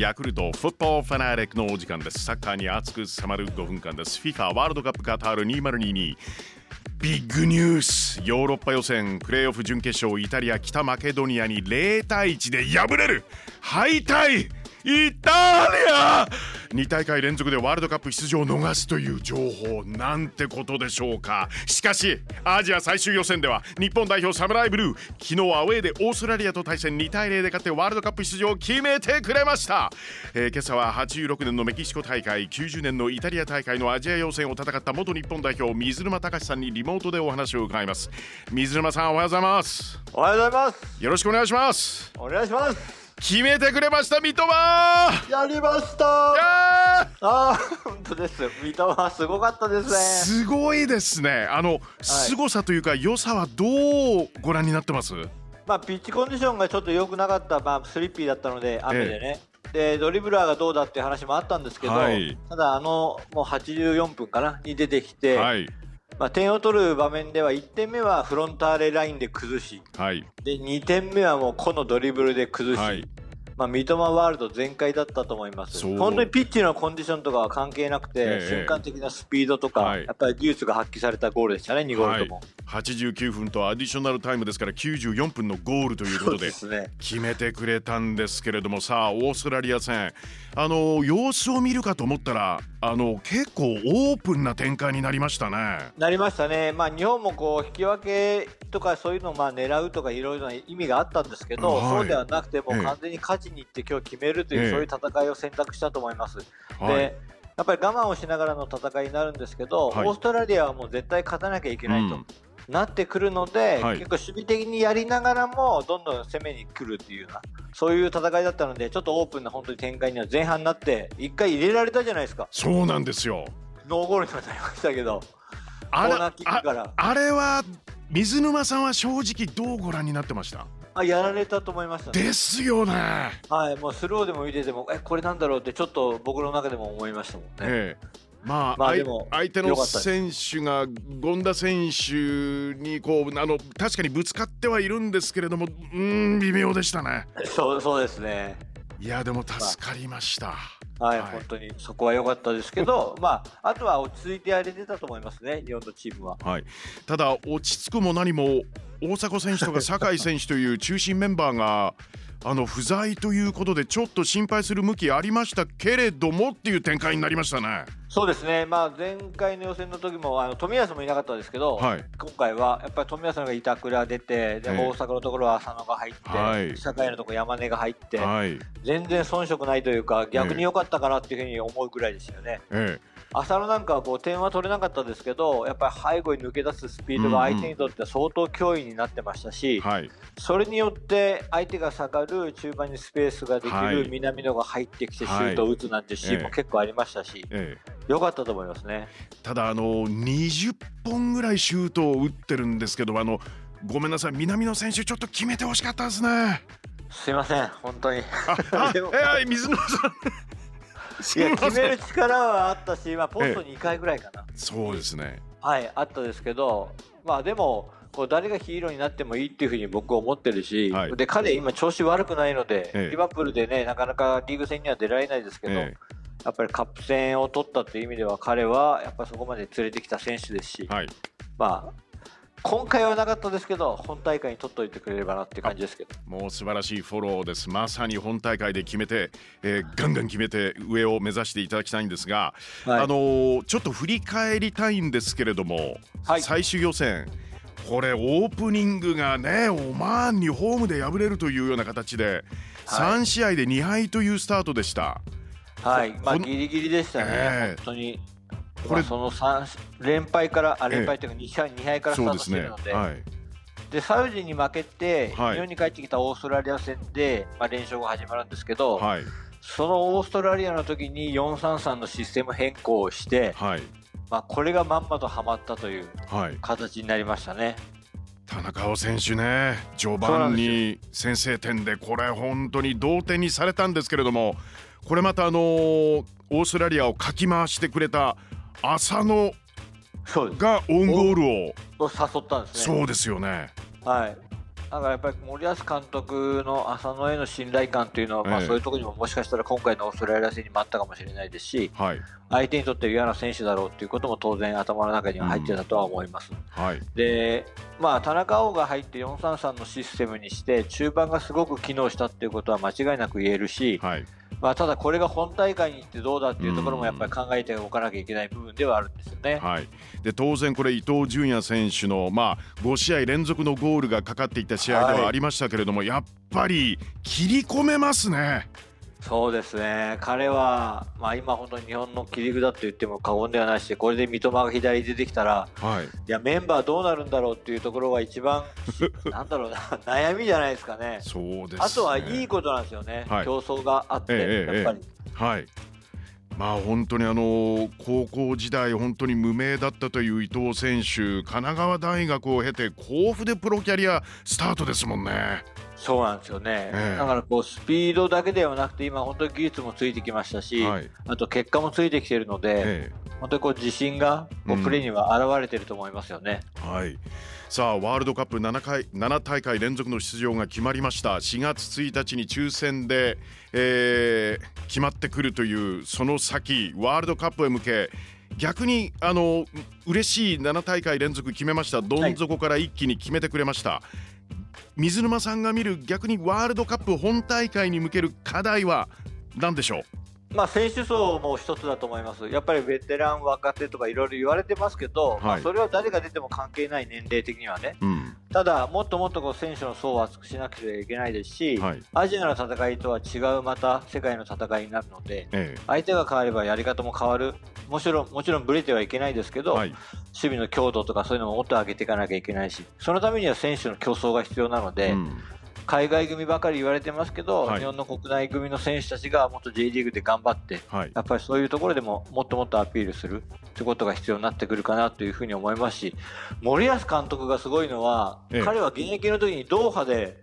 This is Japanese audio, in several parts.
ヤクルトフットボールファナレックのお時間です。サッカーに熱く迫る5分間です。FIFA ワールドカップカタール2022ビッグニュース。ヨーロッパ予選。プレーオフ準決勝。イタリア北マケドニアに0対1で敗れる。敗退。イタリア！2大会連続でワールドカップ出場を逃すという情報なんてことでしょうか。しかしアジア最終予選では日本代表サムライブルー昨日アウェーでオーストラリアと対戦2対0で勝ってワールドカップ出場を決めてくれました、えー、今朝は86年のメキシコ大会90年のイタリア大会のアジア予選を戦った元日本代表水沼隆さんにリモートでお話を伺います。水沼さんおはようございます。おはようございます。よろしくお願いします。お願いします決めてくれました三笘。やりました。ああ本当です三笘すごかったですね。すごいですね。あの、はい、凄さというか良さはどうご覧になってます？まあピッチコンディションがちょっと良くなかったまあスリッピーだったので雨でね、ええ、でドリブラーがどうだっていう話もあったんですけど、はい、ただあのもう84分かなに出てきて、はいまあ、点を取る場面では1点目はフロンターレラインで崩し、はい、で2点目はもう個のドリブルで崩し、はい、まあ、三笘ワールド全開だったと思います。本当にピッチのコンディションとかは関係なくて、ええ、瞬間的なスピードとか、はい、やっぱり技術が発揮されたゴールでしたね、2ゴールとも。はい、89分とアディショナルタイムですから94分のゴールということで決めてくれたんですけれどもさあオーストラリア戦。あの様子を見るかと思ったらあの結構オープンな展開になりましたね。なりましたね、まあ、日本もこう引き分けとかそういうのをまあ狙うとかいろいろな意味があったんですけど、はい、そうではなくてもう完全に勝ちにいって今日決めるという、ええ、そういう戦いを選択したと思います。はい、でやっぱり我慢をしながらの戦いになるんですけど、はい、オーストラリアはもう絶対勝たなきゃいけないと。うん。なってくるので、はい、結構守備的にやりながらもどんどん攻めに来るっていうようなそういう戦いだったのでちょっとオープンな本当に展開には前半になって1回入れられたじゃないですか。そうなんですよ。ノーゴールになりましたけどあれは水沼さんは正直どうご覧になってました？あやられたと思いました、ね、ですよね。はいもうスローでも見ててもえこれなんだろうってちょっと僕の中でも思いましたもんね、ええ。まあ、まあ、相手の選手が権田選手にこうあの確かにぶつかってはいるんですけれどもうん微妙でしたね。そうそうですね。いやでも助かりました、まあ、はい、はい、本当に。そこは良かったですけど まああとは落ち着いてやれてたと思いますね日本のチームは、はい、ただ落ち着くも何も大迫選手とか酒井選手という中心メンバーがあの不在ということでちょっと心配する向きありましたけれどもっていう展開になりましたね。そうですね、まあ、前回の予選の時もあの冨安もいなかったですけど、はい、今回はやっぱり冨安のが板倉出てで大阪のところは浅野が入って、はい、井のところ山根が入って、はい、全然遜色ないというか逆に良かったかなっていうふうに思うぐらいですよね。ええ浅野なんかはこう点は取れなかったですけどやっぱり背後に抜け出すスピードが相手にとっては相当脅威になってましたし、うんうん、それによって相手が下がる中盤にスペースができる南野が入ってきてシュートを打つなんてシーンも結構ありましたし、ええ、よかったと思いますね。ただあの20本ぐらいシュートを打ってるんですけどあのごめんなさい南野選手ちょっと決めてほしかったですね。すいません本当に。いや水野さんいや決める力はあったし、まあ、ポスト2回ぐらいかな、ええ、そうですね。はいあったですけどまあでもこう誰がヒーローになってもいいっていうふうに僕は思ってるし、はい、で彼今調子悪くないので、ええ、リバプールでねなかなかリーグ戦には出られないですけど、え、やっぱりカップ戦を取ったっていう意味では彼はやっぱそこまで連れてきた選手ですし、はい、まあ今回はなかったですけど本大会に取っておいてくれればなっていう感じですけど。もう素晴らしいフォローです。まさに本大会で決めて、えー、ガンガン決めて上を目指していただきたいんですが、はい、あのー、ちょっと振り返りたいんですけれども、はい、最終予選これオープニングがねオマーンにホームで敗れるというような形で、はい、3試合で2敗というスタートでした。はい、まあ、ギリギリでしたね、えー、本当に。これ、まあ、その3連敗から、あ連敗というか2試合、2敗からスタートしてるので、で、ねはい、サウジに負けて、日本に帰ってきたオーストラリア戦で、まあ、連勝が始まるんですけど、はい、そのオーストラリアの時に4-3-3のシステム変更をして、はい、まあ、これがまんまとはまったという形になりましたね。田中碧選手ね序盤に先制点でこれ本当に同点にされたんですけれどもこれまたあのオーストラリアをかき回してくれた浅野がオウンゴールを誘ったんですね。そうですよね。はい。だからやっぱり森保監督の浅野への信頼感というのは、まあ、そういうところにももしかしたら今回のオーストラリア戦にもあったかもしれないですし、はい、相手にとって嫌な選手だろうということも当然頭の中には入ってたとは思います。うん、はい、で、まあ、田中碧が入って433のシステムにして中盤がすごく機能したっていうことは間違いなく言えるし、はいまあ、ただこれが本大会に行ってどうだっていうところもやっぱり考えておかなきゃいけない部分ではあるんですよね。はい、で当然これ伊東純也選手の、まあ、5試合連続のゴールがかかっていた試合ではありましたけれども、はい、やっぱり切り込めますね。そうですね、彼は、まあ、今、本当に日本の切り札と言っても過言ではないし、これで三笘が左出てきたら、はい、いやメンバーどうなるんだろうっていうところが一番、なんだろうな、悩みじゃないですかね、そうです、ね、あとはいいことなんですよね、はい、競争があって、ええ、やっぱり。はいまあ本当にあの高校時代本当に無名だったという伊藤選手神奈川大学を経て甲府でプロキャリアスタートですもんね。そうなんですよね、えー、だからこうスピードだけではなくて今、本当に技術もついてきましたし、はい、あと結果もついてきているので、えー、本当にこう自信がこうプレーには現れていると思いますよね。うん、はい。さあワールドカップ7回7大会連続の出場が決まりました。4月1日に抽選で、えー、決まってくるというその先ワールドカップへ向け逆にあの嬉しい7大会連続決めました。どん底から一気に決めてくれました、はい水沼さんが見る逆にワールドカップ本大会に向ける課題は何でしょう？まあ、選手層も一つだと思います、やっぱりベテラン、若手とかいろいろ言われてますけど、はい、まあ、それは誰が出ても関係ない年齢的にはね、うん、ただ、もっともっとこう選手の層を厚くしなくてはいけないですし、はい、アジアの戦いとは違うまた世界の戦いになるので、ええ、相手が変わればやり方も変わる、もちろんもちろんぶれてはいけないですけど、はい、守備の強度とかそういうのももっと上げていかなきゃいけないし、そのためには選手の競争が必要なので。うん海外組ばかり言われてますけど、はい、日本の国内組の選手たちがもっと J リーグで頑張って、はい、やっぱりそういうところでももっともっとアピールするということが必要になってくるかなというふうに思いますし森保監督がすごいのは、ええ、彼は現役の時にドーハで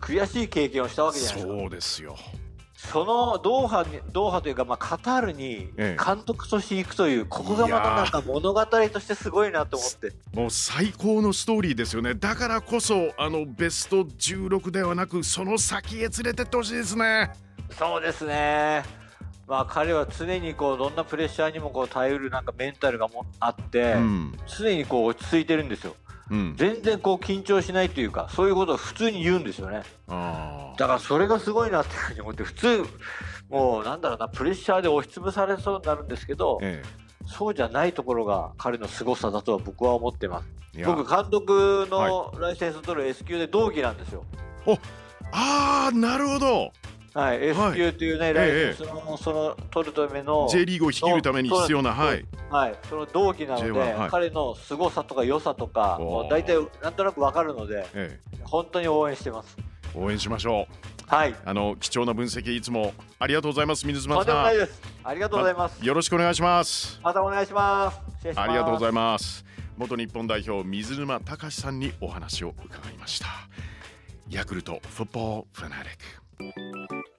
悔しい経験をしたわけじゃないですか。そうですよそのドーハにドーハというか、まあ、カタールに監督として行くという、ええ、ここがまたなんか物語としてすごいなと思って。もう最高のストーリーですよね。だからこそあのベスト16ではなくその先へ連れてってほしいですね。そうですねまあ、彼は常にこうどんなプレッシャーにもこう耐えうるなんかメンタルがもあって、うん、常にこう落ち着いてるんですよ。うん、全然こう緊張しないというかそういうことを普通に言うんですよね。だからそれがすごいなっていうふうに思って普通もうなんだろうなプレッシャーで押しつぶされそうになるんですけど、ええ、そうじゃないところが彼の凄さだとは僕は思ってます。僕監督のライセンス取る S 級で同期なんですよ、はい、ああなるほどはい、S 級というね、ライセンスの、その取るための J リーグを率いるために必要な、はい、はい、その同期なので、はい、彼の凄さとか良さとか、もう大体なんとなくわかるので、ええ、本当に応援してます。応援しましょう。はい。あの貴重な分析いつもありがとうございます水島さん。ありがとうございます、ま。よろしくお願いします。またお願いします。ありがとうございます。元日本代表水沼隆さんにお話を伺いました。ヤクルトフットボールファナリック。Thank you.